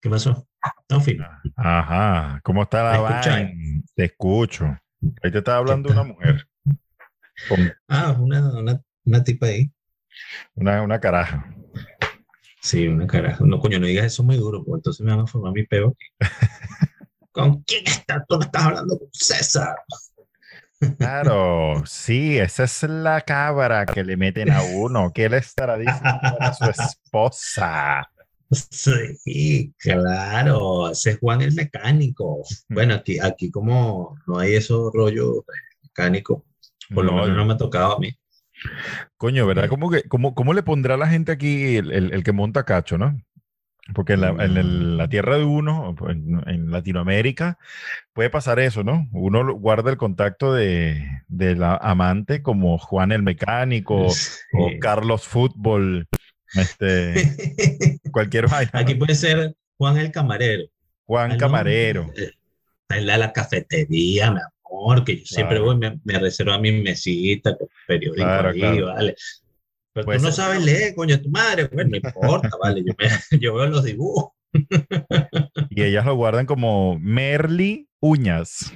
¿Qué pasó? Ajá. ¿Cómo está la vaina? Te escucho. Ahí te estaba hablando una mujer. Ah, una, una, una tipa ahí. una, una caraja. Sí, una carajo. No, coño, no digas eso muy duro, porque entonces me van a formar mi peo. ¿Con quién estás? Tú estás hablando con César. Claro, sí, esa es la cabra que le meten a uno. ¿Qué le estará diciendo a su esposa? Sí, claro. Ese es Juan el mecánico. Bueno, aquí, aquí como no hay esos rollos mecánicos, por lo No, menos no me ha tocado a mí. Coño, ¿verdad? ¿Cómo, que, cómo, cómo le pondrá la gente aquí el, el- el que monta cacho, no? Porque en la, en el- la tierra de uno, pues, en, en Latinoamérica, puede pasar eso, ¿no? Uno guarda el contacto de, de la amante como Juan el mecánico o. Carlos Fútbol, este, cualquier vaina. ¿no? Aquí puede ser Juan el camarero. Juan Ah, no, Camarero. eh, en la, la cafetería, mi amor, que yo siempre voy, me, me reservo a mi mesita periódico Claro, ahí, claro. vale. Pero tú no ser. sabes leer, coño, tu madre. Bueno, no importa, vale. Yo, me- yo veo los dibujos. Y ellas lo guardan como Merly Uñas,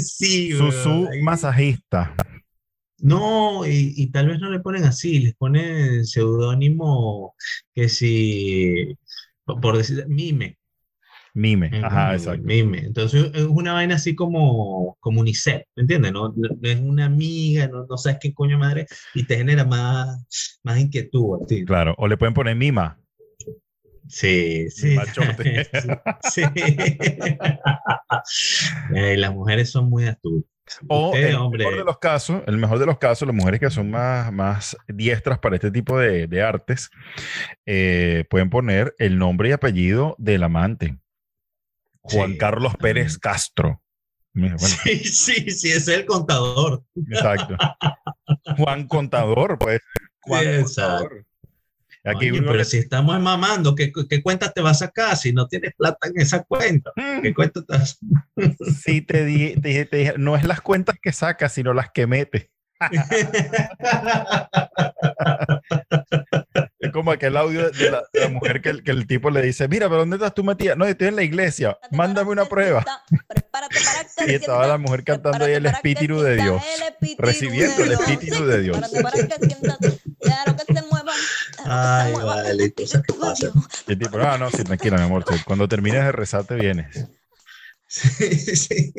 sí, Susu masajista. No, y, y tal vez no le ponen así, les ponen seudónimo que si, por decir, mime. Mime. Ajá, exacto. Mime. Entonces es una vaina así como, como UNICEF, ¿me entiendes? No, es una amiga, no, no sabes qué coño madre, y te genera más, más inquietud a ti. Claro. O le pueden poner Mima. Sí, sí. Machote. sí. Eh, las mujeres son muy astutas. O Ustedes, el mejor de los casos, el mejor de los casos, las mujeres que son más, más diestras para este tipo de, de artes, eh, pueden poner el nombre y apellido del amante. Juan Sí, Carlos Pérez. Castro. Bueno, Sí, sí, sí, es el contador. exacto. Juan Contador, pues. Juan Sí. Contador. Aquí Oye, uno pero le- si estamos mamando, ¿qué, ¿qué cuenta te vas a sacar si no tienes plata en esa cuenta? ¿Qué cuenta te vas Sí, te di- te dije, te dije, no es las cuentas que sacas, sino las que metes. Es como aquel audio de la, de la mujer que el, que el tipo le dice, mira, pero ¿dónde estás tú metida? No, estoy en la iglesia, mándame una prueba. Y estaba la mujer cantando ahí el espíritu de Dios, recibiendo el espíritu de Dios. Ay, vale, cosas que pasan. Y el tipo, no, no, sí, tranquila, mi amor, cuando termines de rezar te vienes. Sí, sí.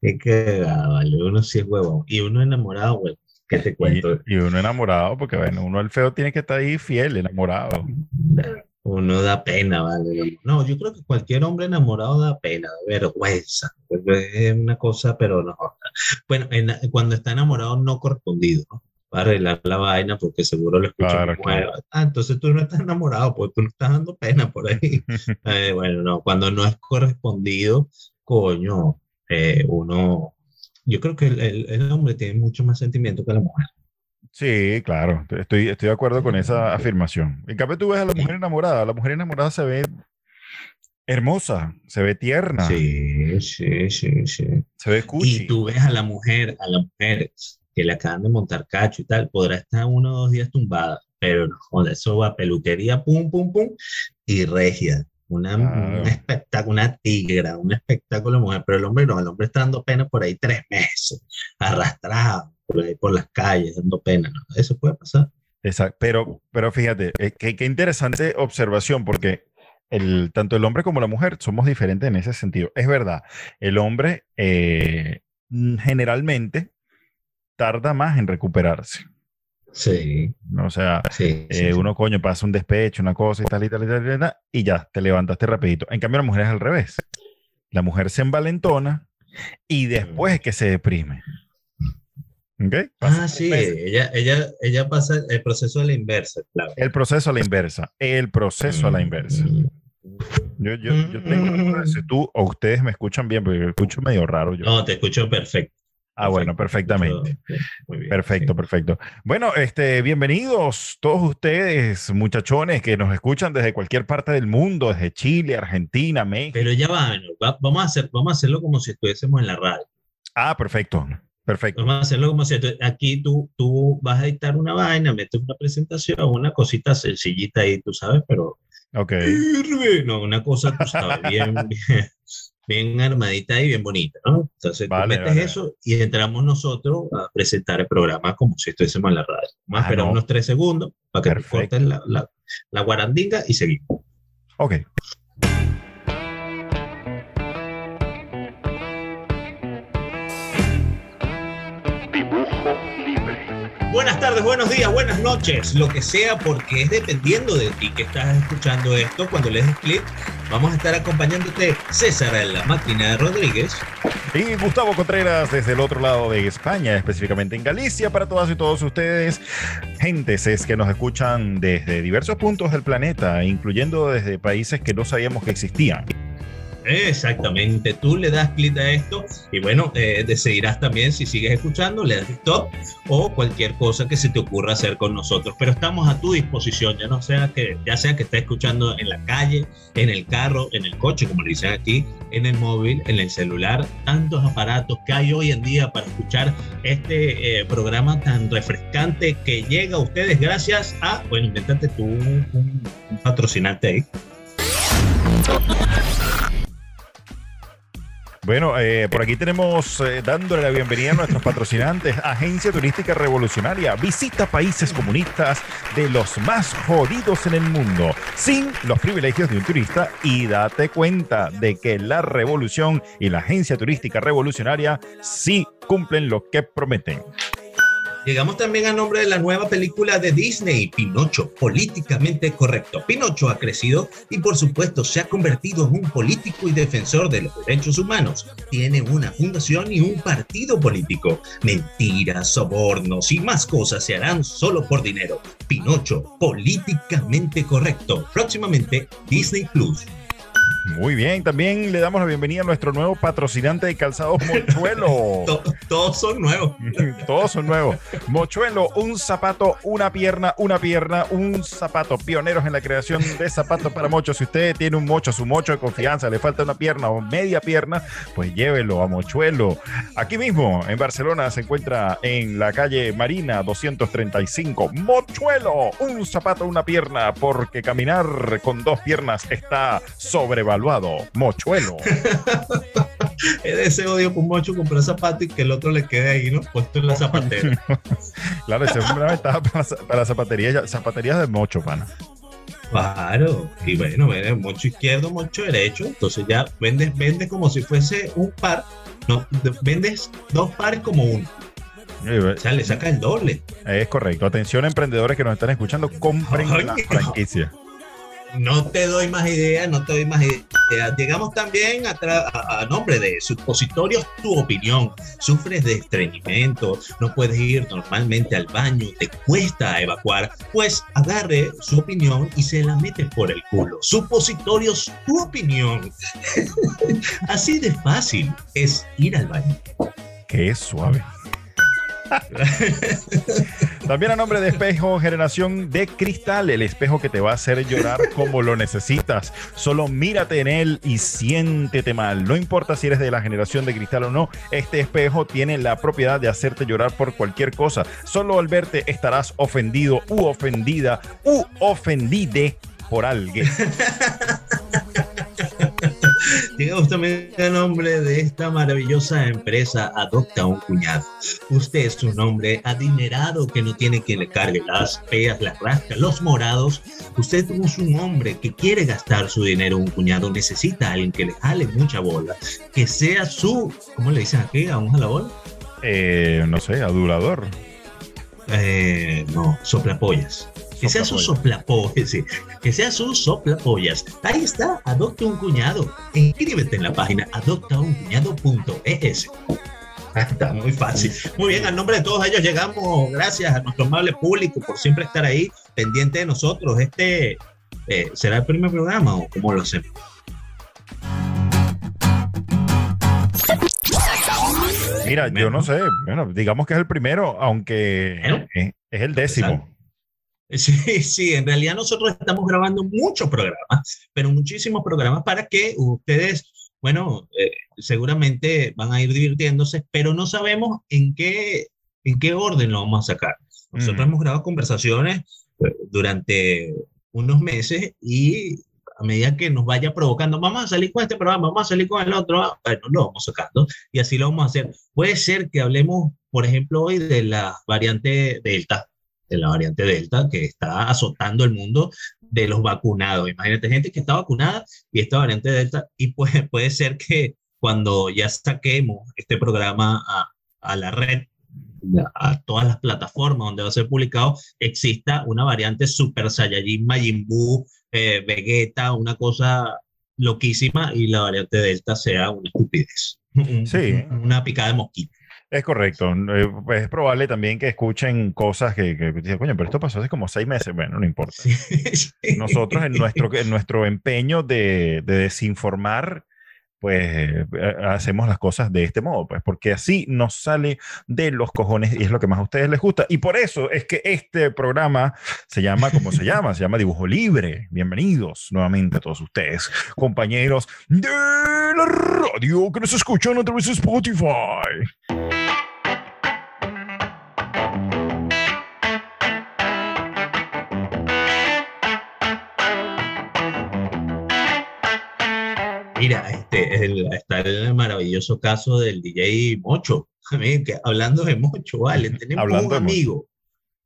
Es que, ah, vale, uno sí es huevón. Y uno enamorado, güey. ¿Qué te cuento? y uno enamorado, porque bueno, uno el feo tiene que estar ahí fiel, enamorado. Uno da pena, ¿vale? No, yo creo que cualquier hombre enamorado da pena, da vergüenza. Es una cosa, pero no. Bueno, en- cuando está enamorado no correspondido, ¿no? Va a arreglar la vaina porque seguro lo escucha Claro, mujer. Ah, entonces tú no estás enamorado, pues tú no estás dando pena por ahí. Eh, bueno, no, cuando no es correspondido, coño, eh, uno. Yo creo que el, el- el hombre tiene mucho más sentimiento que la mujer. Sí, claro, estoy, estoy de acuerdo con esa afirmación. En cambio, tú ves a la mujer enamorada, la mujer enamorada se ve hermosa, se ve tierna, Sí, sí, sí, sí. se ve cuchi. Y tú ves a la mujer, a la mujer que le acaban de montar cacho y tal, podrá estar uno o dos días tumbada, pero no, eso va peluquería, pum, pum, pum, y regia. Una, Claro. un espectáculo, una tigra, un espectáculo mujer, pero el hombre no, el hombre está dando pena por ahí tres meses, arrastrado por ahí por las calles, dando pena, ¿no? Eso puede pasar. Exacto, pero, pero fíjate, eh, qué, qué interesante observación, porque el, tanto el hombre como la mujer somos diferentes en ese sentido. Es verdad, el hombre eh, generalmente tarda más en recuperarse. Sí. O sea, sí. sí, eh, sí. uno, coño, pasa un despecho, una cosa y tal y tal y tal, y tal, y ya, te levantaste rapidito. En cambio, la mujer es al revés. La mujer se envalentona y después es que se deprime. ¿Ok? Pasa Ah, sí, ella, ella, ella pasa el proceso de la inversa, claro. El proceso a la inversa. El proceso a la inversa. Yo, yo, yo tengo, Mm. si tú o ustedes me escuchan bien, porque yo escucho medio raro. Yo. No, te escucho perfecto. Ah, bueno, perfectamente. Muy bien, Perfecto, sí. perfecto. Bueno, este, bienvenidos todos ustedes, muchachones que nos escuchan desde cualquier parte del mundo, desde Chile, Argentina, México. Pero ya va, bueno, va- vamos, a hacer, vamos a hacerlo como si estuviésemos en la radio. Ah, perfecto, perfecto. Vamos a hacerlo como si aquí tú, tú vas a dictar una vaina, metes una presentación, una cosita sencillita ahí, tú sabes, pero Ok. No, una cosa, tú sabes, bien, bien, bien armadita y bien bonita, ¿no? Entonces Vale, tú metes vale. eso y entramos nosotros a presentar el programa como si estuviésemos en la radio. Vamos a Ah, esperar no. unos tres segundos para que te Perfecto. cortes la, la, la guarandinga y seguimos. Ok. Buenas tardes, buenos días, buenas noches, lo que sea, porque es dependiendo de ti que estás escuchando esto. Cuando le des clic, vamos a estar acompañándote César en la máquina Rodríguez. Y Gustavo Contreras desde el otro lado de España, específicamente en Galicia, para todas y todos ustedes, gentes es que nos escuchan desde diversos puntos del planeta, incluyendo desde países que no sabíamos que existían. Exactamente, tú le das clic a esto y bueno, eh, decidirás también si sigues escuchando, le das stop o cualquier cosa que se te ocurra hacer con nosotros. Pero estamos a tu disposición, ya no sea que, ya sea que estés escuchando en la calle, en el carro, en el coche, como le dicen aquí, en el móvil, en el celular, tantos aparatos que hay hoy en día para escuchar este eh, programa tan refrescante que llega a ustedes gracias a, bueno, invéntate tú un- un patrocinante ahí. Bueno, eh, por aquí tenemos eh, dándole la bienvenida a nuestros patrocinantes, Agencia Turística Revolucionaria. Visita países comunistas de los más jodidos en el mundo, sin los privilegios de un turista y date cuenta de que la revolución y la Agencia Turística Revolucionaria sí cumplen lo que prometen. Llegamos también a nombre de la nueva película de Disney, Pinocho, políticamente correcto. Pinocho ha crecido y por supuesto se ha convertido en un político y defensor de los derechos humanos. Tiene una fundación y un partido político. Mentiras, sobornos y más cosas se harán solo por dinero. Pinocho, políticamente correcto. Próximamente Disney Plus. Muy bien, también le damos la bienvenida a nuestro nuevo patrocinante de calzados Mochuelo. To- todos son nuevos. Todos son nuevos. Mochuelo, un zapato, una pierna, una pierna, un zapato. Pioneros en la creación de zapatos para mochos. Si usted tiene un mocho, su mocho de confianza, le falta una pierna o media pierna, pues llévelo a Mochuelo. Aquí mismo, en Barcelona, se encuentra en la calle Marina 235. Mochuelo, un zapato, una pierna, porque caminar con dos piernas está sobrevaluado. Mochuelo. Ese odio con mucho comprar zapatos y que el otro le quede ahí, ¿no? Puesto en la zapatera. Claro, ese es una ventaja para, para zapaterías, zapaterías de mocho, pana. Claro, y bueno, ven, mocho izquierdo, mocho derecho, entonces ya vendes, vendes como si fuese un par, no, de- vendes dos pares como uno, o sea, le sacas el doble. Es correcto. Atención, emprendedores que nos están escuchando, compren la franquicia. No te doy más ideas, no te doy más ideas. Llegamos también a, a- nombre de Supositorios Tu Opinión. Sufres de estreñimiento, no puedes ir normalmente al baño, te cuesta evacuar, pues agarre su opinión y se la mete por el culo. Supositorios Tu Opinión. Así de fácil es ir al baño. Qué suave. También a nombre de Espejo Generación de Cristal, el espejo que te va a hacer llorar como lo necesitas. Solo mírate en él y siéntete mal. No importa si eres de la generación de cristal o no, este espejo tiene la propiedad de hacerte llorar por cualquier cosa. Solo al verte estarás ofendido u ofendida u ofendide por alguien. Llegamos también a nombre de esta maravillosa empresa Adopta un Cuñado. Usted es un hombre adinerado que no tiene quien le cargue las peas, las rascas, los morados. Usted es un hombre que quiere gastar su dinero un cuñado, necesita a alguien que le jale mucha bola, que sea su, ¿cómo le dicen aquí? ¿A un jalabola? Eh, no sé, adulador. Eh, no, soplapollas. Que sea su soplapollas, sí. que sea su soplapollas. Ahí está, adopta un cuñado. Inscríbete en la página adoptauncuñado.es. Está muy fácil. Muy bien, al nombre de todos ellos llegamos. Gracias a nuestro amable público por siempre estar ahí, pendiente de nosotros. Este eh, será el primer programa o cómo lo hacemos. Mira, yo no sé, bueno, digamos que es el primero, aunque Bueno. es, es el décimo. Sí, sí, en realidad nosotros estamos grabando muchos programas, pero muchísimos programas para que ustedes, bueno, eh, seguramente van a ir divirtiéndose, pero no sabemos en qué, en qué orden lo vamos a sacar. Nosotros hemos grabado conversaciones eh, durante unos meses y a medida que nos vaya provocando, vamos a salir con este programa, vamos a salir con el otro, ah, bueno, lo vamos sacando y así lo vamos a hacer. Puede ser que hablemos, por ejemplo, hoy de la variante Delta, de la variante Delta que está azotando el mundo de los vacunados. Imagínate, gente que está vacunada y esta variante Delta, y puede, puede ser que cuando ya saquemos este programa a, a la red, a todas las plataformas donde va a ser publicado, exista una variante Super Saiyajin Majin Buu, eh, Vegeta, una cosa loquísima y la variante Delta sea una estupidez. Sí. Una picada de mosquito. Es correcto. Eh, pues es probable también que escuchen cosas que, que, dicen, coño, pero esto pasó hace como seis meses. Bueno, no importa. Nosotros en nuestro, en nuestro empeño de, de desinformar, pues eh, hacemos las cosas de este modo, pues porque así nos sale de los cojones y es lo que más a ustedes les gusta. Y por eso es que este programa se llama, como se llama? Se llama Dibujo Libre. Bienvenidos nuevamente a todos ustedes, compañeros de la radio que nos escuchan a través de Spotify. Mira, este, el, está el maravilloso caso del DJ Mocho. Que, hablando de Mocho, vale, tenemos un amigo,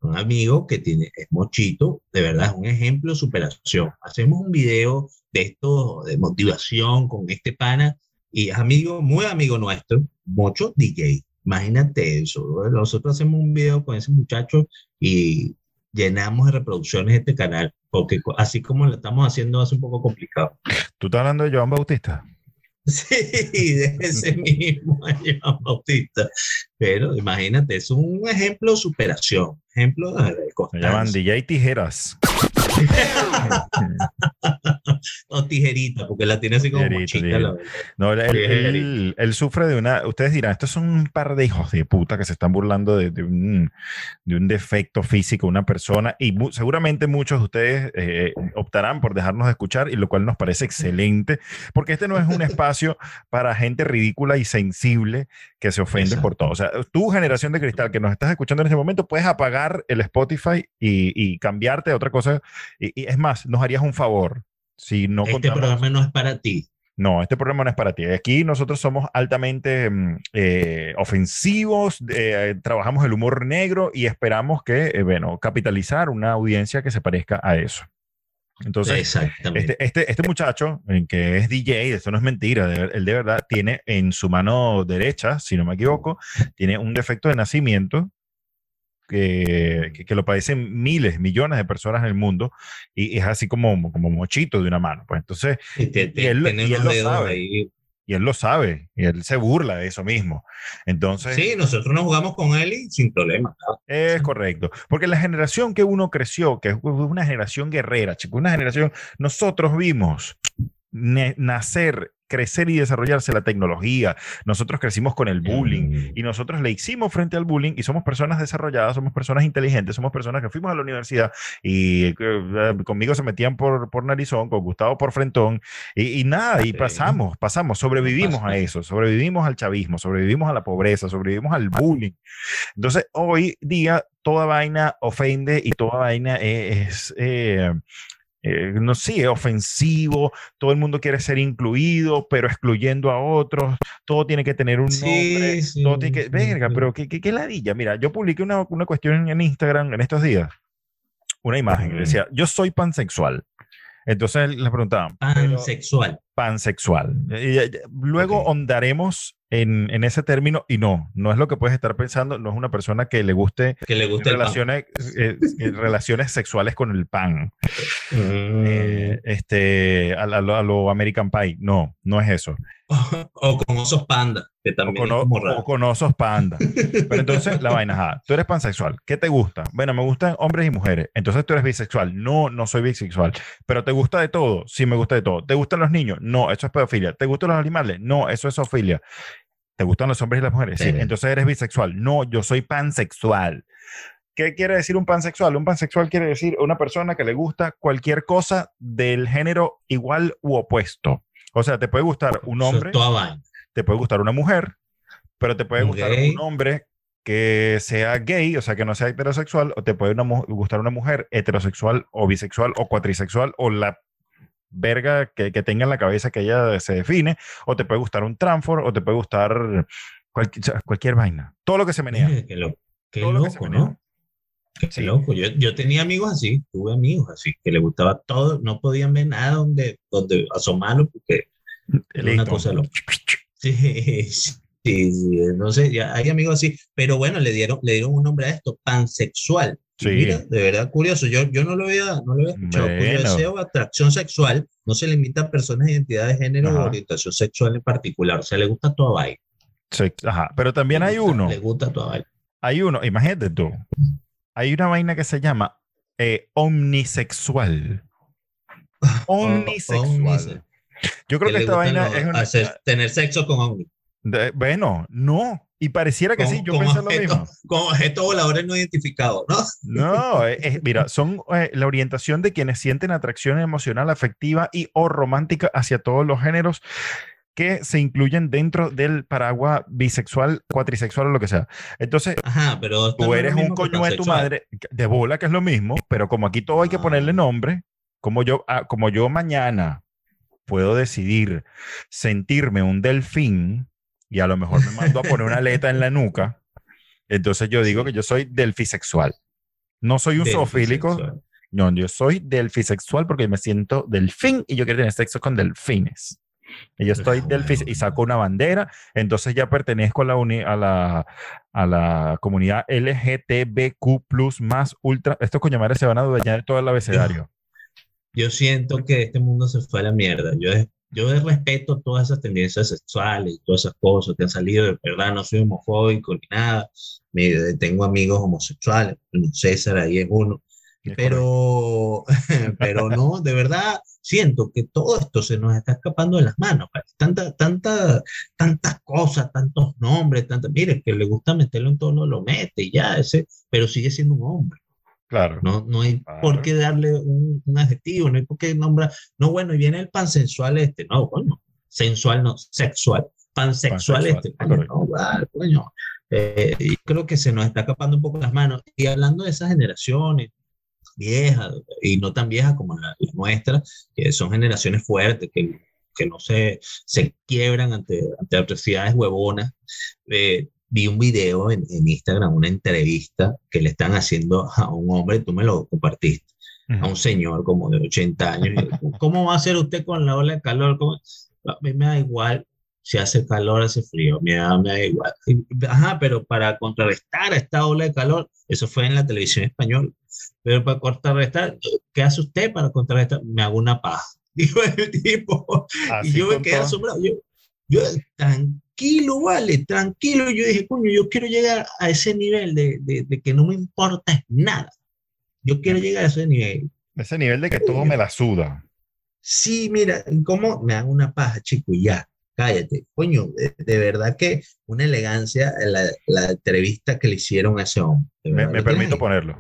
un amigo que tiene, es Mochito, de verdad, es un ejemplo de superación. Hacemos un video de esto, de motivación con este pana, y es amigo, muy amigo nuestro, Mocho DJ. Imagínate eso. Nosotros hacemos un video con ese muchacho y llenamos de reproducciones este canal, porque así como lo estamos haciendo es un poco complicado. ¿Tú estás hablando de Joan Bautista? Sí, de ese mismo Joan Bautista. Pero imagínate, es un ejemplo de superación, ejemplo de Se llaman DJ Tijeras. o tijerita, porque la tiene así como mochita, No, él, él, sufre de una. Ustedes dirán, estos son un par de hijos de puta que se están burlando de, de, un, de un, defecto físico de una persona. Y seguramente muchos de ustedes eh, optarán por dejarnos de escuchar, y lo cual nos parece excelente, porque este no es un espacio para gente ridícula y sensible que se ofende por todo. O sea, tu generación de cristal que nos estás escuchando en este momento, puedes apagar el Spotify y, y cambiarte a otra cosa. Y, y es más, nos harías un favor si no este programa no es para ti. No, este programa no es para ti. Aquí nosotros somos altamente mm, eh, ofensivos, eh, trabajamos el humor negro y esperamos que, eh, bueno, capitalizar una audiencia que se parezca a eso. Entonces, este, este, este, muchacho, que es DJ, esto no es mentira, él de verdad tiene en su mano derecha, si no me equivoco, tiene un defecto de nacimiento que, que, lo padecen miles, millones de personas en el mundo y es así como, como mochito de una mano. Pues entonces, y, él, lo sabe. Y él lo sabe, y él se burla de eso mismo. Entonces. Sí, nosotros nos jugamos con él y sin problema. Es correcto. Porque la generación que uno creció, que es una generación guerrera, chico, una generación, nosotros vimos nacer crecer y desarrollarse la tecnología. Nosotros crecimos con el bullying mm. y nosotros le hicimos frente al bullying y somos personas desarrolladas, somos personas inteligentes, somos personas que fuimos a la universidad y eh, conmigo se metían por, por narizón, con Gustavo por frentón y, nada, y pasamos, pasamos, sobrevivimos a eso, sobrevivimos al chavismo, sobrevivimos a la pobreza, sobrevivimos al bullying. Entonces, hoy día toda vaina ofende y toda vaina es... eh, eh, no sé, ofensivo, todo el mundo quiere ser incluido, pero excluyendo a otros, todo tiene que tener un nombre, todo tiene que, verga, pero qué, qué, qué, ladilla. Mira, yo publiqué una, una cuestión en Instagram en estos días, una imagen, decía, yo soy pansexual. Entonces le preguntaban. Pansexual. Pansexual. Y, luego ondaremos en, en, ese término y no, no es lo que puedes estar pensando, no es una persona que le guste, que le guste relaciones, eh, eh, relaciones sexuales con el pan. Mm. Eh, este, a, a, lo American Pie, no, no es eso. O, con osos panda, que también o con, o con osos panda. Pero entonces la vaina, tú eres pansexual, ¿qué te gusta? Bueno, me gustan hombres y mujeres, entonces tú eres bisexual. No, no soy bisexual, pero ¿te gusta de todo? Sí, me gusta de todo. ¿Te gustan los niños? No, eso es pedofilia. ¿Te gustan los animales? No, eso es zoofilia. ¿Te gustan los hombres y las mujeres? Sí. Entonces eres bisexual. No, yo soy pansexual. ¿Qué quiere decir un pansexual? Un pansexual quiere decir una persona que le gusta cualquier cosa del género igual u opuesto. O sea, te puede gustar un hombre, te puede gustar una mujer, pero te puede gustar un hombre que sea gay, o sea, que no sea heterosexual, o te puede gustar una mujer heterosexual o bisexual o cuatrisexual o la verga que, tenga en la cabeza que ella se define, o te puede gustar un transfor, o te puede gustar cualquier vaina. Todo lo que se menea. Qué, loco, ¿no? Qué loco. Yo, yo, tenía amigos así, tuve amigos así, que le gustaba todo, no podían ver nada donde, donde asomarlo porque era una cosa loca. Sí, sí, no sé, ya hay amigos así, pero bueno, le dieron, le dieron un nombre a esto, pansexual. Sí. Mira, de verdad curioso, yo, yo no lo había, no lo había escuchado. Cuyo deseo atracción sexual no se limita a personas de identidad de género o orientación sexual en particular, o sea, le gusta toda vaina. Sí, ajá, pero también hay uno. Le gusta toda vaina. Hay uno, imagínate tú, hay una vaina que se llama eh, omnisexual. Omnisexual. Yo creo que, esta vaina es una... tener sexo con omni. bueno, no. Y pareciera que sí, yo pensé lo mismo. Con objetos voladores no identificados, ¿no? No, mira, son eh, la orientación de quienes sienten atracción emocional, afectiva y o romántica hacia todos los géneros que se incluyen dentro del paraguas bisexual, cuatrisexual o lo que sea. Entonces, pero tú eres un coño de tu madre, de bola, que es lo mismo, pero como aquí todo hay que ponerle ah. nombre, como yo, ah, como yo mañana puedo decidir sentirme un delfín y a lo mejor me mando a poner una aleta en la nuca, entonces yo digo que yo soy delfisexual. No soy un zoofílico. No, yo soy delfisexual porque me siento delfín y yo quiero tener sexo con delfines. Y yo estoy del y saco una bandera, entonces ya pertenezco a la, a la, a la comunidad LGTBQ más ultra. Estos coño se van a dañar todo el abecedario. Yo siento que este mundo se fue a la mierda. Yo, yo respeto todas esas tendencias sexuales y todas esas cosas que han salido. De verdad, no soy homofóbico ni nada. Me, tengo amigos homosexuales. César ahí es uno. Pero, pero no, de verdad, siento que todo esto se nos está escapando de las manos. Tanta, tanta, tantas cosas, tantos nombres, tantas, mire, que le gusta meterlo en todo, lo mete y ya, ese, pero sigue siendo un hombre. Claro. No, no hay por qué darle un, adjetivo, no hay por qué nombrar, no, bueno, y viene el pansensual este, no, bueno, sensual, no, sexual, pansexual, este, no, bueno, eh, y creo que se nos está escapando un poco las manos. Y hablando de esas generaciones, viejas y no tan viejas como la, nuestra, que son generaciones fuertes, que, que no se, se quiebran ante, ante atrocidades huevonas. Eh, vi un video en, en, Instagram, una entrevista que le están haciendo a un hombre, tú me lo compartiste, a un señor como de 80 años. ¿Cómo va a ser usted con la ola de calor? A mí me da igual si hace calor, hace frío, me da, me da igual. Ajá, pero para contrarrestar esta ola de calor, eso fue en la televisión española, pero para contrarrestar, ¿qué hace usted para contrarrestar? Me hago una paja. Dijo el tipo. y yo me quedé asombrado. Yo, yo, tranquilo, vale, tranquilo. Yo dije, coño, yo quiero llegar a ese nivel de, de, de que no me importa nada. Yo quiero llegar a ese nivel. Ese nivel de que todo me la suda. Sí, mira, ¿cómo? Me hago una paja, chico, y ya cállate. Coño, de, verdad que una elegancia la, la, entrevista que le hicieron a ese hombre. Me, permito ponerlo.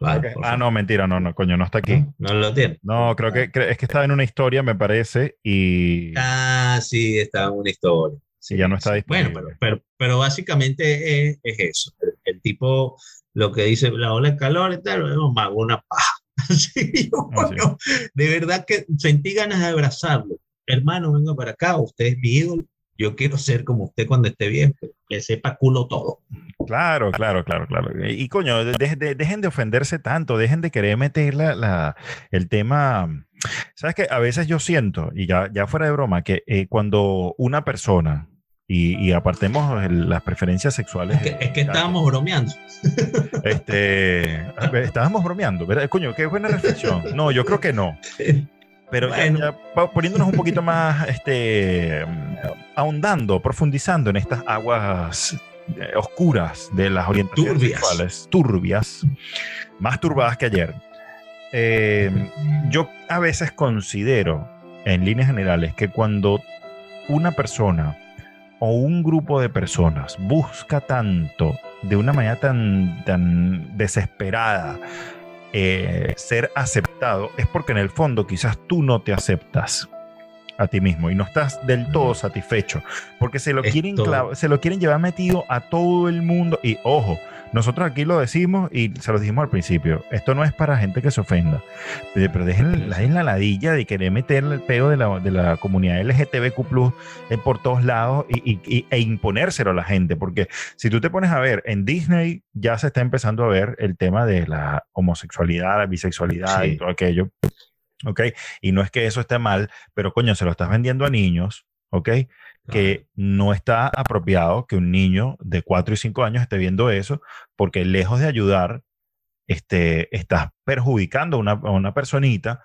ah, no, mentira, no, no, coño, no está aquí. No, lo tiene. No, creo que es que estaba en una historia, me parece, y. Ah, sí, estaba en una historia. Sí, ya no está disponible. Bueno, pero, pero, básicamente es, es eso. El, tipo, lo que dice, la ola de calor y tal, hago una paja. Sí, ah, de verdad que sentí ganas de abrazarlo hermano, venga para acá, usted es mi ídolo, yo quiero ser como usted cuando esté bien, que sepa culo todo. Claro, claro, claro, claro. Y, coño, dejen de ofenderse tanto, dejen de querer meter la, el tema. Sabes que a veces yo siento, y ya, ya fuera de broma, que eh, cuando una persona, y, apartemos las preferencias sexuales. Es que, estábamos bromeando. Este, estábamos bromeando, ¿verdad? Coño, qué buena reflexión. No, yo creo que no. Pero ya, poniéndonos un poquito más, este, ahondando, profundizando en estas aguas eh, oscuras de las orientaciones turbias. sexuales, turbias, más turbadas que ayer. Eh, yo a veces considero, en líneas generales, que cuando una persona o un grupo de personas busca tanto, de una manera tan, tan desesperada, eh, ser aceptado, es porque en el fondo quizás tú no te aceptas. a ti mismo y no estás del todo satisfecho, porque se lo, quieren, se lo quieren llevar metido a todo el mundo. Y ojo, nosotros aquí lo decimos y se lo dijimos al principio, esto no es para gente que se ofenda, pero dejen la, ladilla de querer meter el peo de la, de la comunidad LGTBQ eh, por todos lados y, e imponérselo a la gente, porque si tú te pones a ver, en Disney ya se está empezando a ver el tema de la homosexualidad, la bisexualidad y todo aquello. ¿Ok? Y no es que eso esté mal, pero coño, se lo estás vendiendo a niños, ¿ok? Que no está apropiado que un niño de 4 y 5 años esté viendo eso, porque lejos de ayudar, este, estás perjudicando a una, una, personita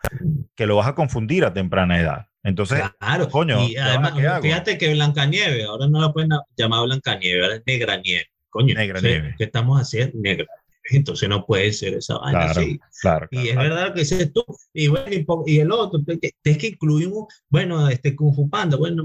que lo vas a confundir a temprana edad. Entonces, claro. coño, y además, fíjate que Blancanieve, ahora no la pueden llamar Blancanieve, ahora es Negra Nieve. Coño, Negra Nieve. ¿qué estamos haciendo? Negra entonces no puede ser esa vaina así. Claro, y es verdad que ese tú, y, bueno, y, el otro, es que incluye un, bueno, este Kung Fu Panda, bueno,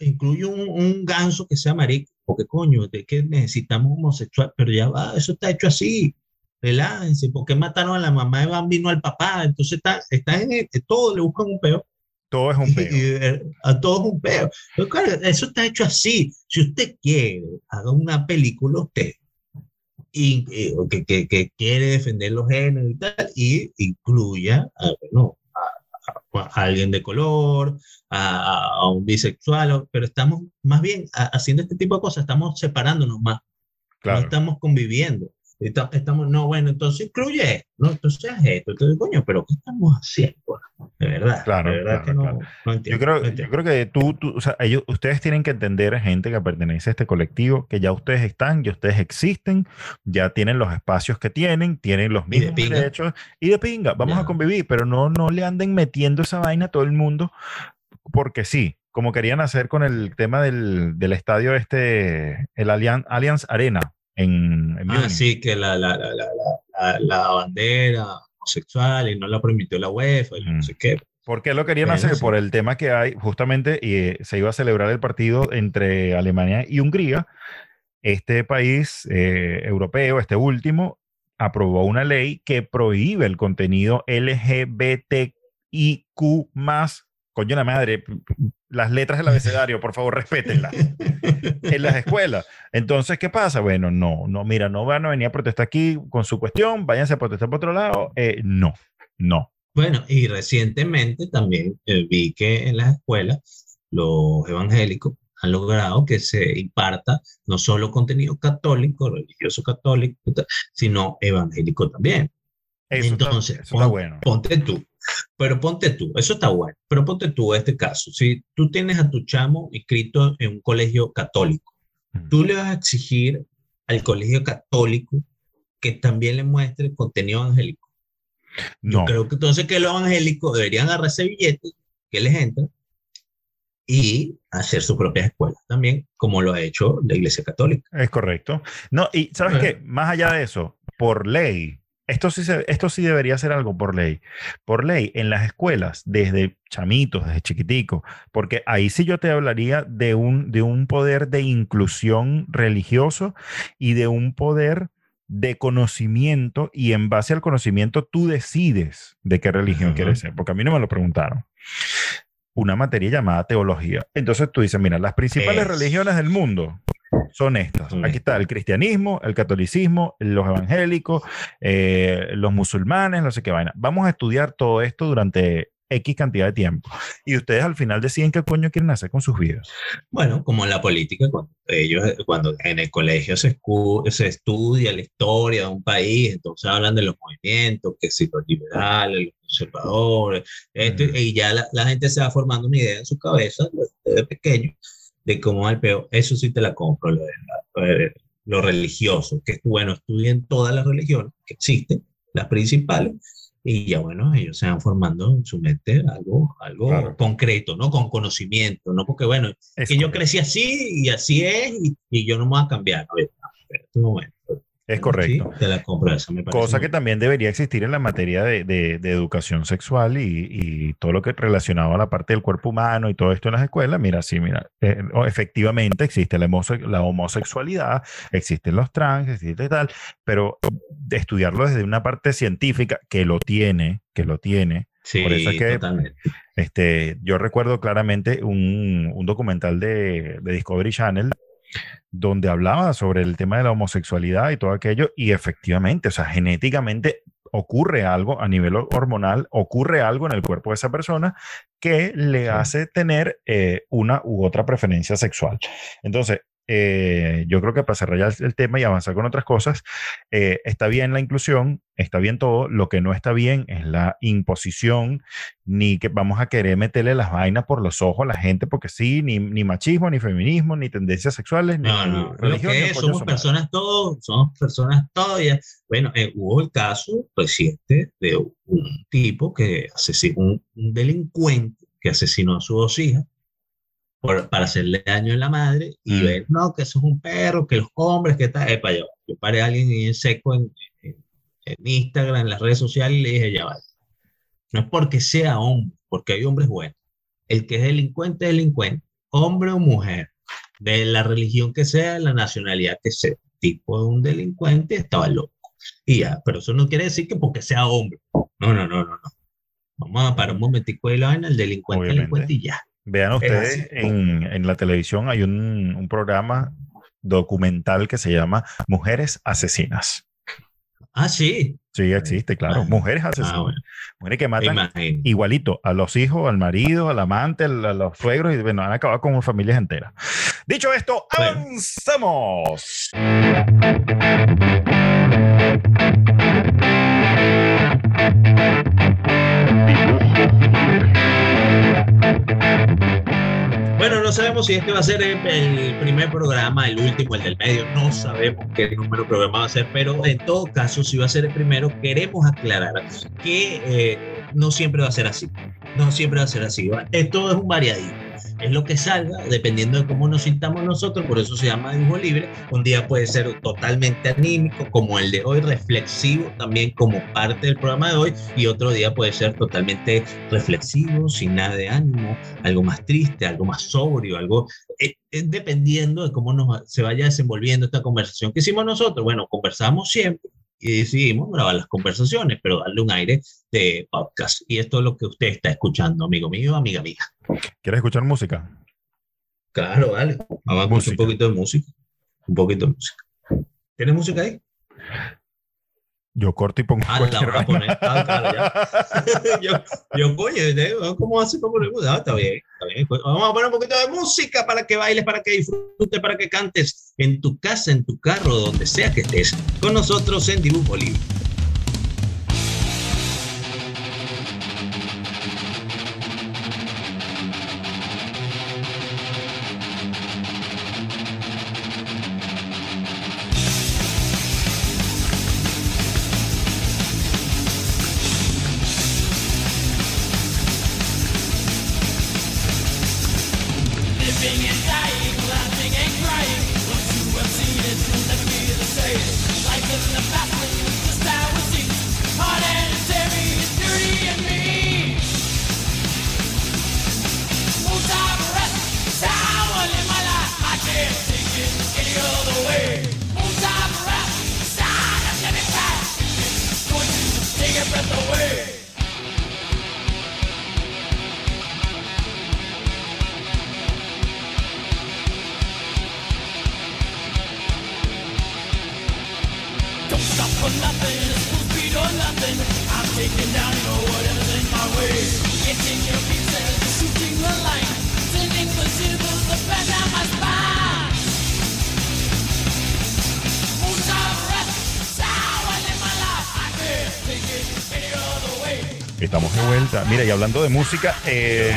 incluye un, un ganso que sea marico, porque coño, de que necesitamos homosexual, pero ya va, eso está hecho así, relájense, porque mataron a la mamá de Bambino al papá, entonces está, está en todo, le buscan un peo. Todo es un peo. Eh, a todo es un peo. eso está hecho así. Si usted quiere, haga una película usted y, que, que, quiere defender los géneros y tal, y incluya a, bueno, a, alguien de color, a, un bisexual, pero estamos más bien haciendo este tipo de cosas, estamos separándonos más, no estamos conviviendo. Estamos, no, bueno, entonces incluye ¿no? Entonces esto. Entonces, coño, pero ¿qué estamos haciendo? De verdad. Claro, de verdad que no, entiendo, yo, creo, yo creo que tú, tú o sea, ellos, ustedes tienen que entender, gente que pertenece a este colectivo, que ya ustedes están, ya ustedes existen, ya tienen los espacios que tienen, tienen los mismos derechos y de pinga, vamos a convivir, pero no, no le anden metiendo esa vaina a todo el mundo porque sí, como querían hacer con el tema del, del estadio este, el Allianz Arena en, ah, sí, que la, la, la, la, bandera homosexual y no la permitió la UEFA y no sé qué. ¿Por qué lo querían hacer? Por el tema que hay, justamente, y eh, se iba a celebrar el partido entre Alemania y Hungría. Este país eh, europeo, este último, aprobó una ley que prohíbe el contenido LGBTIQ coño la madre, las letras del abecedario, por favor, respétenlas en las escuelas. Entonces, ¿qué pasa? Bueno, no, no, mira, no van a venir a protestar aquí con su cuestión, váyanse a protestar por otro lado. Eh, no, no. Bueno, y recientemente también eh, vi que en las escuelas los evangélicos han logrado que se imparta no solo contenido católico, religioso católico, sino evangélico también. Entonces, bueno. ponte tú, pero ponte tú, eso está bueno, pero ponte tú este caso. Si tú tienes a tu chamo inscrito en un colegio católico, tú le vas a exigir al colegio católico que también le muestre contenido evangélico. No. Yo creo que entonces que los evangélicos deberían agarrar ese billete que les entra y hacer su propia escuela también, como lo ha hecho la Iglesia Católica. Es correcto. No, y sabes qué, más allá de eso, por ley, esto sí, esto sí debería ser algo por ley. Por ley, en las escuelas, desde chamitos, desde chiquitico, porque ahí sí yo te hablaría de un, de un poder de inclusión religioso y de un poder de conocimiento y en base al conocimiento tú decides de qué religión quieres ser, porque a mí no me lo preguntaron. Una materia llamada teología. Entonces tú dices, mira, las principales religiones del mundo, son estas. Aquí está el cristianismo, el catolicismo, los evangélicos, eh, los musulmanes, no sé qué vaina. Vamos a estudiar todo esto durante X cantidad de tiempo. Y ustedes al final deciden qué coño quieren hacer con sus vidas. Bueno, como en la política, cuando ellos, cuando en el colegio se, se estudia la historia de un país, entonces hablan de los movimientos, que si los liberales, los conservadores, y ya la, la, gente se va formando una idea en su cabeza desde pequeño de cómo va el peo, eso sí te la compro, lo, de lo religioso, que es bueno, estudien todas las religiones que existen, las principales, y ya bueno, ellos se van formando en su mente algo, algo concreto, ¿no? Con conocimiento, ¿no? Porque bueno, es que yo crecí así y así es y, y, yo no me voy a cambiar, ¿no? Este momento, es correcto. la Cosa que también debería existir en la materia de, de, educación sexual y, y, todo lo que relacionado a la parte del cuerpo humano y todo esto en las escuelas. Mira, sí, mira, eh, efectivamente existe la, la, homosexualidad, existen los trans, existe tal, pero de estudiarlo desde una parte científica que lo tiene, que lo tiene, Sí, Por eso es que totalmente. este, yo recuerdo claramente un, un documental de, de Discovery Channel donde hablaba sobre el tema de la homosexualidad y todo aquello, y efectivamente, o sea, genéticamente ocurre algo a nivel hormonal, ocurre algo en el cuerpo de esa persona que le Sí. hace tener eh, una u otra preferencia sexual. Entonces, eh, yo creo que para cerrar ya el, tema y avanzar con otras cosas, eh, está bien la inclusión, está bien todo, lo que no está bien es la imposición, ni que vamos a querer meterle las vainas por los ojos a la gente, porque sí, ni, ni machismo, ni feminismo, ni tendencias sexuales, ni No, no, lo religión. que ni es, somos personas todos, somos personas todas. ya. Bueno, eh, hubo el caso reciente de un tipo que asesinó, un, un delincuente que asesinó a sus dos hijas por- para hacerle daño a la madre y Mm. ver, no, que eso es un perro, que los hombres, que tal, epa, yo, yo paré a alguien en seco en, en, en Instagram, en las redes sociales y le dije, ya va, no es porque sea hombre, porque hay hombres buenos. El que es delincuente es delincuente, hombre o mujer, de la religión que sea, de la nacionalidad que sea. Tipo de un delincuente estaba loco. Y ya, pero eso no quiere decir que porque sea hombre. No, no, no, no, no. Vamos a parar un momentico de la vaina, el delincuente, Obviamente. delincuente y ya. Vean Es ustedes, en, en la televisión hay un, un programa documental que se llama Mujeres Asesinas. Ah, sí. Sí, existe, claro. Ah. Mujeres asesinas. Ah, bueno, Mujeres que matan igualito a los hijos, al marido, al amante, a los suegros y bueno, han acabado con familias enteras. Dicho esto, avanzamos. Bueno, no sabemos si este va a ser el, primer programa, el último, el del medio. No sabemos qué número de programa va a ser, pero en todo caso, si va a ser el primero, queremos aclarar que eh, no siempre va a ser así. No siempre va a ser así. ¿va? Esto es un variadito. Es lo que salga, dependiendo de cómo nos sintamos nosotros, por eso se llama dibujo libre. Un día puede ser totalmente anímico, como el de hoy, reflexivo también como parte del programa de hoy, y otro día puede ser totalmente reflexivo, sin nada de ánimo, algo más triste, algo más sobrio, algo eh, eh, dependiendo de cómo nos, se vaya desenvolviendo esta conversación que hicimos nosotros. Bueno, conversamos siempre y decidimos grabar las conversaciones, pero darle un aire de podcast. Y esto es lo que usted está escuchando, amigo mío, amiga mía. ¿Quieres escuchar música? Claro, dale. Vamos a escuchar un poquito de música. Un poquito de música. ¿Tienes música ahí? Yo corto y pongo Ah, la voy a vaina. poner. Ah, claro, yo, yo, coño, ¿eh? ¿cómo hace para poner música? Ah, está bien, está bien. Pues Vamos a poner un poquito de música para que bailes, para que disfrutes, para que cantes en tu casa, en tu carro, donde sea que estés. Con nosotros en Dibujo Libre. Estamos de vuelta. Mira, y hablando de música, eh,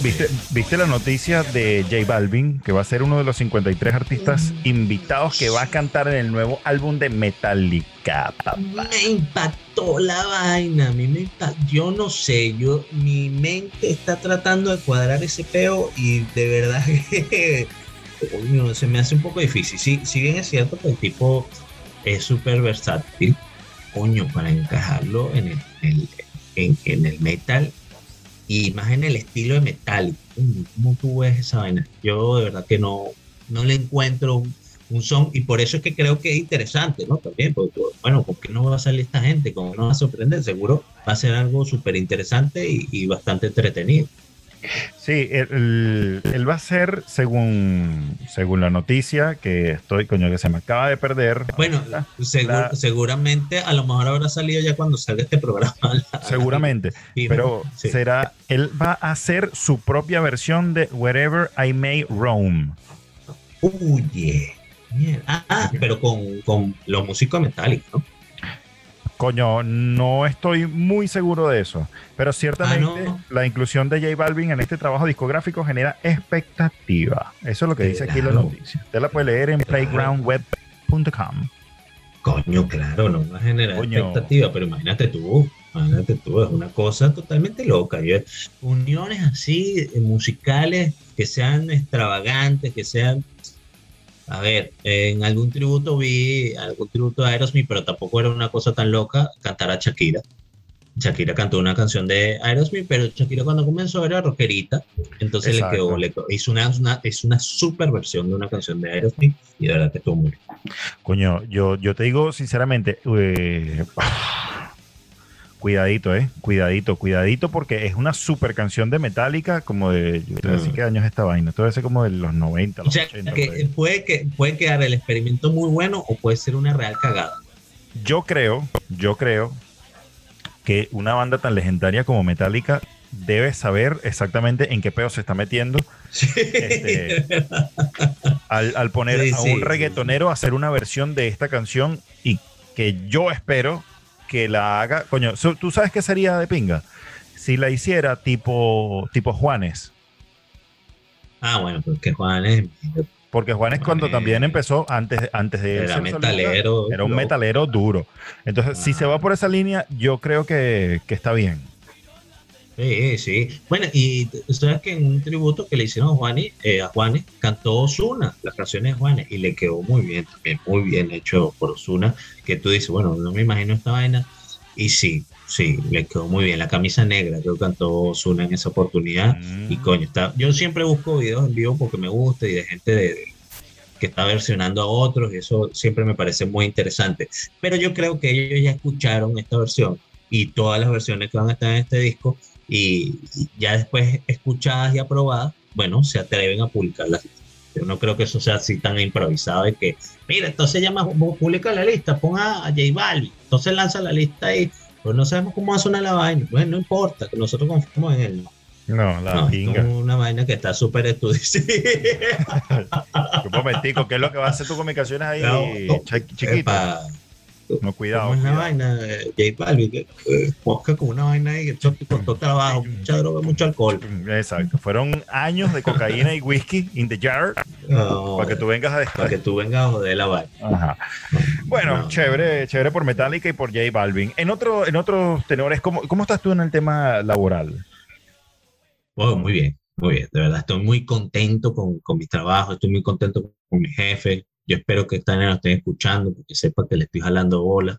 ¿viste, ¿viste la noticia de J Balvin, que va a ser uno de los 53 artistas invitados que va a cantar en el nuevo álbum de Metallica? Me impactó la vaina, a mí me impactó. Yo no sé, yo, mi mente está tratando de cuadrar ese peo y de verdad que se me hace un poco difícil. Sí, si bien es cierto que el tipo es súper versátil, coño, para encajarlo en el- en, el metal y más en el estilo de metal. ¿Cómo tú ves esa vaina? Yo de verdad que no, no le encuentro un, son y por eso es que creo que es interesante, ¿no? También, porque, bueno, ¿con qué no va a salir esta gente? ¿Cómo nos va a sorprender? Seguro va a ser algo súper interesante y, y bastante entretenido. Sí, él, él va a ser, según, según la noticia que estoy, coño, que se me acaba de perder. Bueno, La- segu- la- seguramente a lo mejor habrá salido ya cuando salga este programa. seguramente. Pero sí. será, él va a hacer su propia versión de Wherever I May Roam. Uy. Ah, ah, pero con, con los músicos metálicos, ¿no? Coño, no estoy muy seguro de eso, pero ciertamente Ah, ¿no? la inclusión de J Balvin en este trabajo discográfico genera expectativa. Eso es lo que dice aquí la noticia. Usted la puede leer en Claro. playgroundweb.com. Coño, claro, no va a generar Coño. expectativa, pero imagínate tú, imagínate tú, es una cosa totalmente loca. Uniones así, eh, musicales, que sean extravagantes, que sean... A ver, en algún tributo vi algún tributo de Aerosmith, pero tampoco era una cosa tan loca cantar a Shakira. Shakira cantó una canción de Aerosmith, pero Shakira cuando comenzó era rockerita, entonces le quedó, le quedó- hizo una, una- es una super versión de una canción de Aerosmith y de verdad que estuvo muy bien. Coño, yo, yo te digo sinceramente, eh, cuidadito, eh, cuidadito, cuidadito, porque es una super canción de Metallica, como de, yo te voy a decir Mm. qué años es esta vaina, esto debe ser como de los 90, O los sea, 80. que por ahí. puede, que puede quedar el experimento muy bueno o puede ser una real cagada. Yo creo, yo creo que una banda tan legendaria como Metallica debe saber exactamente en qué pedo se está metiendo Este, al, al poner Sí, a sí, un sí, reggaetonero a hacer una versión de esta canción y que yo espero que la haga. Coño, ¿tú sabes qué sería de pinga? Si la hiciera tipo, tipo Juanes. ah, bueno, porque Juan es, Porque Juanes cuando Juanes- también empezó, antes, antes de era metalero. era un metalero duro. Entonces, si Ah. se va por esa línea, yo creo que, que está bien. Sí, sí. Bueno, y sabes que en un tributo que le hicieron a Juanes, eh, a Juanes cantó Osuna, las canciones de Juanes, y le quedó muy bien, también muy bien hecho por Osuna, que tú dices, bueno, no me imagino esta vaina, y sí, sí, le quedó muy bien. La camisa negra que cantó Osuna en esa oportunidad, y Mm. coño, está, yo siempre busco videos en vivo porque me gusta y de gente de, de- que está versionando a otros, y eso siempre me parece muy interesante. Pero yo creo que ellos ya escucharon esta versión y todas las versiones que van a estar en este disco, y, ya después escuchadas y aprobadas, bueno, se atreven a publicarlas. Yo no creo que eso sea así tan improvisado de que, mira, entonces llama, publica la lista, ponga a J Balvin, entonces lanza la lista y pues no sabemos cómo va a sonar la vaina. Bueno, no importa, que nosotros confiamos en él. No, la No, esto pinga. es una vaina que está súper estudiada. Un momentico, ¿qué es lo que va a hacer tu comunicaciones ahí, No, no. chi- chiquito? Epa, No, cuidado. ¿Cómo es la cuidado. vaina? eh, J Balvin, que eh, con una vaina esto costó trabajo, mucha droga, mucho alcohol. Exacto. Fueron años de cocaína y whisky in the jar No, para que tú vengas a para descargar. que tú vengas a joder la vaina. Ajá. Bueno, No. chévere, chévere por Metallica y por J Balvin. En otro, en otros tenores, ¿cómo, ¿cómo estás tú en el tema laboral? Oh, muy bien, muy bien. De verdad, estoy muy contento con, con mi trabajo, estoy muy contento con mi jefe. Yo espero que esta nena lo estén escuchando porque sepa que le estoy jalando bola.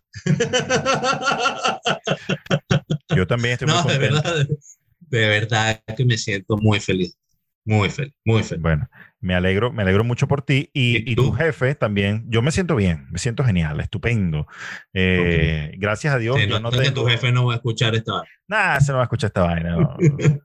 Yo también estoy muy no, de contento. verdad, de verdad que me siento muy feliz. Muy feliz, muy feliz. Bueno, me alegro, me alegro mucho por ti y, ¿Y y tu jefe también. Yo me siento bien, me siento genial, estupendo. Eh, Gracias a Dios, Sí, yo no, no que tu jefe no va a escuchar esta Nah, se no va a escuchar esta vaina. no.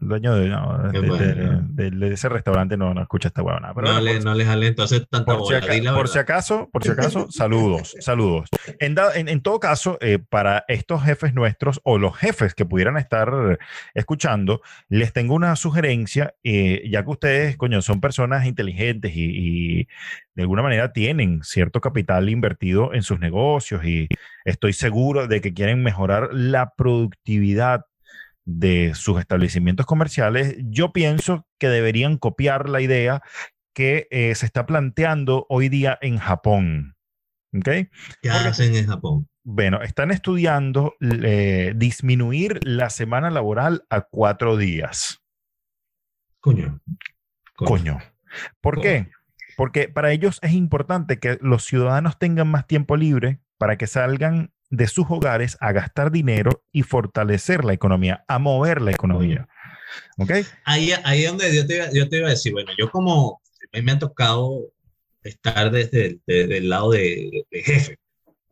El dueño de, no, Qué de- de- bueno. de- de ese restaurante no, no escucha esta huevona. Pero no, bueno, le, por- no le jale entonces tanta por si, aca- por si acaso, por si acaso, saludos, saludos. En, da- en- en todo caso, eh, para estos jefes nuestros o los jefes que pudieran estar escuchando, les tengo una sugerencia, eh, ya que ustedes, coño, son personas inteligentes y, y de alguna manera tienen cierto capital invertido en sus negocios y estoy seguro de que quieren mejorar la productividad de sus establecimientos comerciales, yo pienso que deberían copiar la idea que eh, se está planteando hoy día en Japón. ¿Qué hacen en Japón? Bueno, están estudiando eh, disminuir la semana laboral a cuatro días. Coño. Coño. ¿Por qué? Porque para ellos es importante que los ciudadanos tengan más tiempo libre para que salgan de sus hogares a gastar dinero y fortalecer la economía, a mover la economía. ¿Ok? Ahí, ahí es donde yo te, iba, yo te iba a decir, bueno, yo como a mí me ha tocado estar desde el, desde el lado de, de jefe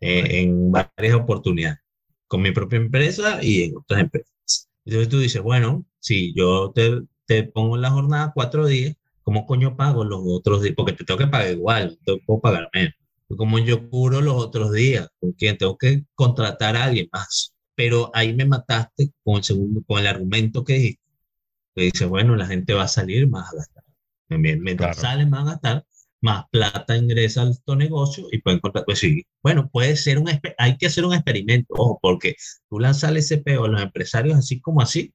eh, en varias oportunidades. con mi propia empresa y en otras empresas. Entonces tú dices, bueno, si yo te, te pongo en la jornada cuatro días, ¿cómo coño pago los otros días? Porque te tengo que pagar igual, no te puedo pagar menos. ¿Cómo yo cubro los otros días? ¿Con quién? Tengo que contratar a alguien más. Pero ahí me mataste con el segundo, con el argumento que dijiste. Que dice, bueno, la gente va a salir más a gastar. Mientras Claro. salen más a gastar, más plata ingresa al tu negocio y pueden contratar. Pues sí, bueno, puede ser un, hay que hacer un experimento, ojo, porque tú lanzas el SPO a los empresarios así como así,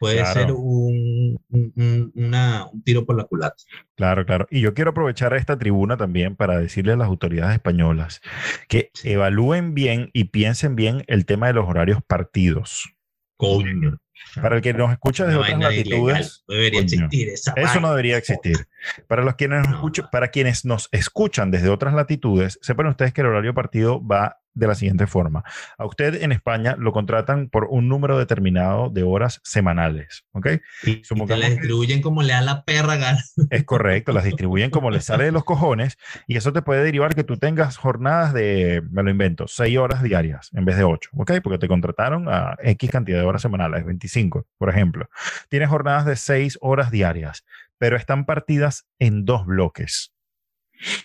puede Claro. ser un, un, un- una- un tiro por la culata. Claro, claro. Y yo quiero aprovechar esta tribuna también para decirle a las autoridades españolas que Sí. evalúen bien y piensen bien el tema de los horarios partidos. Coño. Para el que nos escucha desde otras latitudes, no debería existir esa Eso no debería existir. Para los quienes nos No, escuchan, para quienes nos escuchan desde otras latitudes, sepan ustedes que el horario partido va de la siguiente forma. A usted en España lo contratan por un número determinado de horas semanales, ¿ok? Y, y te Supongamos la que- distribuyen como le da la perra gana. Es correcto, las distribuyen como les sale de los cojones y eso te puede derivar que tú tengas jornadas de, me lo invento, 6 horas diarias en vez de 8, ¿ok? Porque te contrataron a X cantidad de horas semanales, 25, por ejemplo. Tienes jornadas de 6 horas diarias, pero están partidas en dos bloques.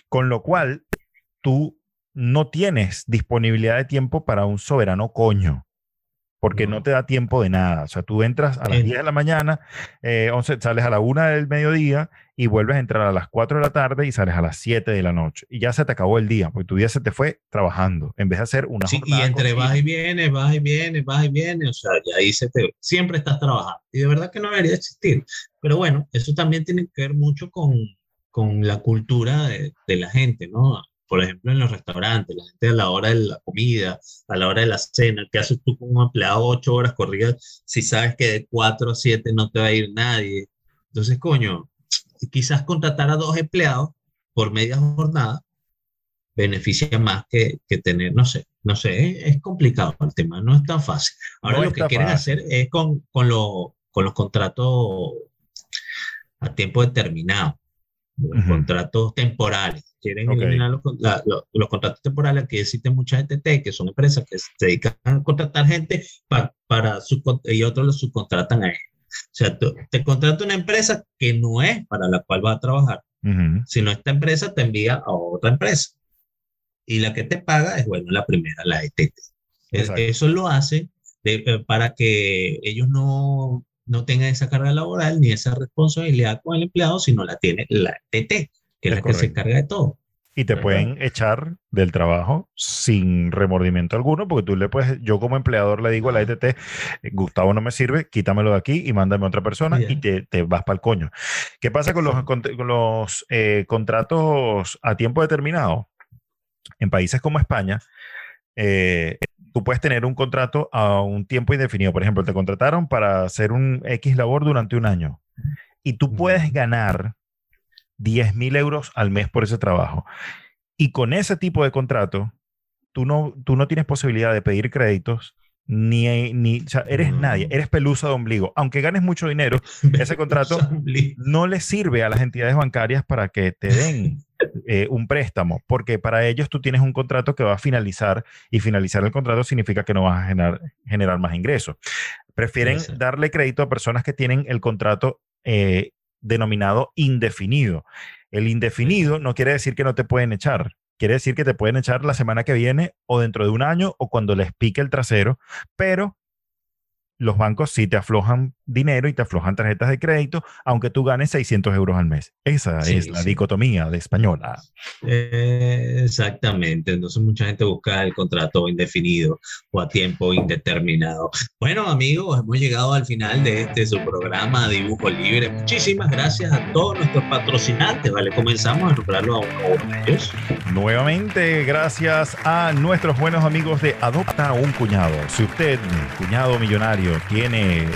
Con lo cual, tú no tienes disponibilidad de tiempo para un soberano coño. Porque no No. te da tiempo de nada. O sea, tú entras a las En- 10 de la mañana, eh, 11, sales a la 1 del mediodía y vuelves a entrar a las 4 de la tarde y sales a las 7 de la noche. Y ya se te acabó el día, porque tu día se te fue trabajando, en vez de hacer una Sí, y entre continua. vas y vienes, vas y vienes, vas y vienes, o sea, ya ahí se te, siempre estás trabajando. Y de verdad que no debería existir. Pero bueno, eso también tiene que ver mucho con, con la cultura de, de la gente, ¿no? Por ejemplo, en los restaurantes, la gente a la hora de la comida, a la hora de la cena, ¿qué haces tú con un empleado ocho horas corridas si sabes que de cuatro a siete no te va a ir nadie? Entonces, coño, quizás contratar a dos empleados por media jornada beneficia más que, que tener, no sé, no sé, es, es complicado el tema, no es tan fácil. Ahora No lo que quieren hacer es con, con, lo- con los contratos a tiempo determinado, los Ujú. contratos temporales. Quieren Ok. eliminar los, la- lo- los contratos temporales. Aquí existen muchas ETT, que son empresas que se dedican a contratar gente pa- para subcon- y otros los subcontratan a ellos. O sea, tú- te contrata una empresa que no es para la cual vas a trabajar Ujú. sino esta empresa te envía a otra empresa. Y la que te paga es, bueno, la primera, la ETT. Es- Exacto. Eso lo hace de- eh, para que ellos no, no tengan esa carga laboral ni esa responsabilidad con el empleado, sino la tiene la ETT, que es, Es la que se encarga de todo. Y te ¿Verdad? pueden echar del trabajo sin remordimiento alguno, porque tú le puedes, yo como empleador le digo a la ETT, eh, Gustavo no me sirve, quítamelo de aquí y mándame a otra persona y te, te vas para el coño. ¿Qué pasa con los, con los eh, contratos a tiempo determinado? En países como España, eh, tú puedes tener un contrato a un tiempo indefinido. Por ejemplo, te contrataron para hacer un X labor durante un año y tú puedes ganar 10 mil euros al mes por ese trabajo. Y con ese tipo de contrato, tú no, tú no tienes posibilidad de pedir créditos, ni, ni o sea, eres No. nadie, eres pelusa de ombligo. Aunque ganes mucho dinero, ese contrato no le sirve a las entidades bancarias para que te den eh, un préstamo, porque para ellos tú tienes un contrato que va a finalizar y finalizar el contrato significa que no vas a generar, generar más ingresos. Prefieren darle crédito a personas que tienen el contrato eh, denominado indefinido. El indefinido no quiere decir que no te pueden echar. Quiere decir que te pueden echar la semana que viene o dentro de un año o cuando les pique el trasero, pero los bancos sí te aflojan dinero y te aflojan tarjetas de crédito, aunque tú ganes 600 euros al mes. Esa Sí, es la sí. dicotomía de española. Eh, exactamente, entonces mucha gente busca el contrato indefinido o a tiempo indeterminado. Bueno, amigos, hemos llegado al final de este su programa Dibujo Libre. Muchísimas gracias a todos nuestros patrocinantes, ¿vale? Comenzamos a nombrarlo a uno de ellos. Nuevamente, gracias a nuestros buenos amigos de Adopta un Cuñado. Si usted, cuñado millonario, tiene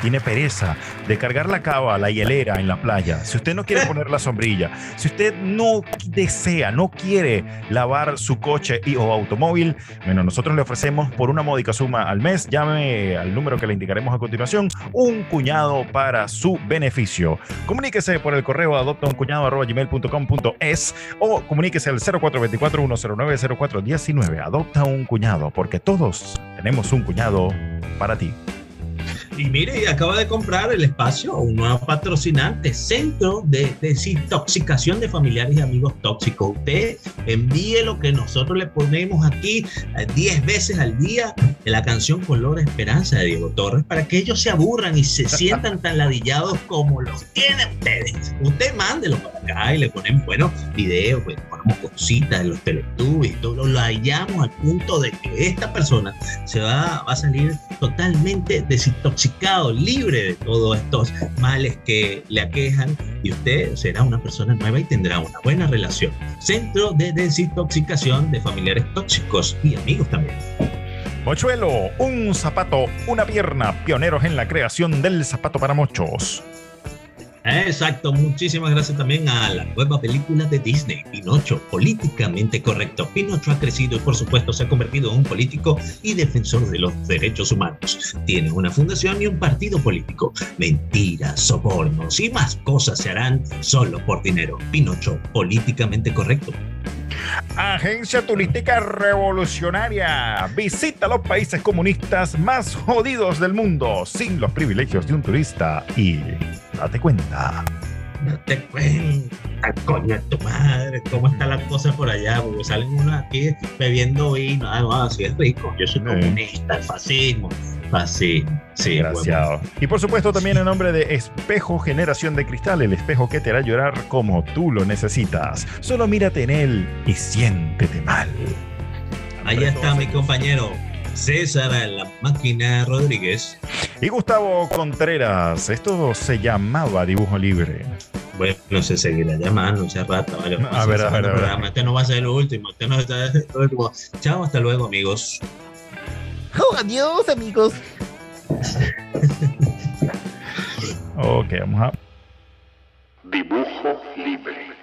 tiene pereza de cargar la cava, la hielera en la playa, si usted no quiere poner la sombrilla, si usted no desea, no quiere lavar su coche y o automóvil, bueno, nosotros le ofrecemos por una módica suma al mes, llame al número que le indicaremos a continuación, un cuñado para su beneficio. Comuníquese por el correo adoptauncuñado.gmail.com.es o comuníquese al 0424-109-0419. Adopta un cuñado, porque todos tenemos un cuñado para ti. Y mire, acaba de comprar el espacio un nuevo patrocinante, Centro de Desintoxicación de Familiares y Amigos Tóxicos. Usted envíe lo que nosotros le ponemos aquí 10 veces al día en la canción Color Esperanza de Diego Torres para que ellos se aburran y se sientan tan ladillados como los tienen ustedes. Usted mándelo para acá y le ponemos buenos videos, pues, ponemos cositas en los teletubbies y todo, lo hallamos al punto de que esta persona se va, va a salir totalmente desintoxicada libre de todos estos males que le aquejan y usted será una persona nueva y tendrá una buena relación. Centro de desintoxicación de familiares tóxicos y amigos también. Mochuelo, un zapato, una pierna, pioneros en la creación del zapato para mochos. Exacto, muchísimas gracias también a la nueva película de Disney, Pinocho, políticamente correcto. Pinocho ha crecido y por supuesto se ha convertido en un político y defensor de los derechos humanos. Tiene una fundación y un partido político. Mentiras, sobornos y más cosas se harán solo por dinero. Pinocho, políticamente correcto. Agencia Turística Revolucionaria. Visita los países comunistas más jodidos del mundo sin los privilegios de un turista y date cuenta. Date cuenta, coño tu madre, cómo está la cosa por allá, porque salen unos aquí bebiendo vino, ah, no, así es rico, yo soy Sí. comunista, el fascismo, fascismo, sí, Gracias. Y por supuesto también en nombre de Espejo Generación de Cristal, el espejo que te hará llorar como tú lo necesitas. Solo mírate en él y siéntete mal. Ahí está mi compañero César La Máquina Rodríguez. Y Gustavo Contreras, esto se llamaba dibujo libre. Bueno, se seguirá llamando hace rato. Vale, A ver, a ver, cerrar el a ver. programa. Este no va a ser el último. Este no va a ser el último. Chao, hasta luego, amigos. Oh, adiós, amigos. Ok, vamos a Dibujo libre.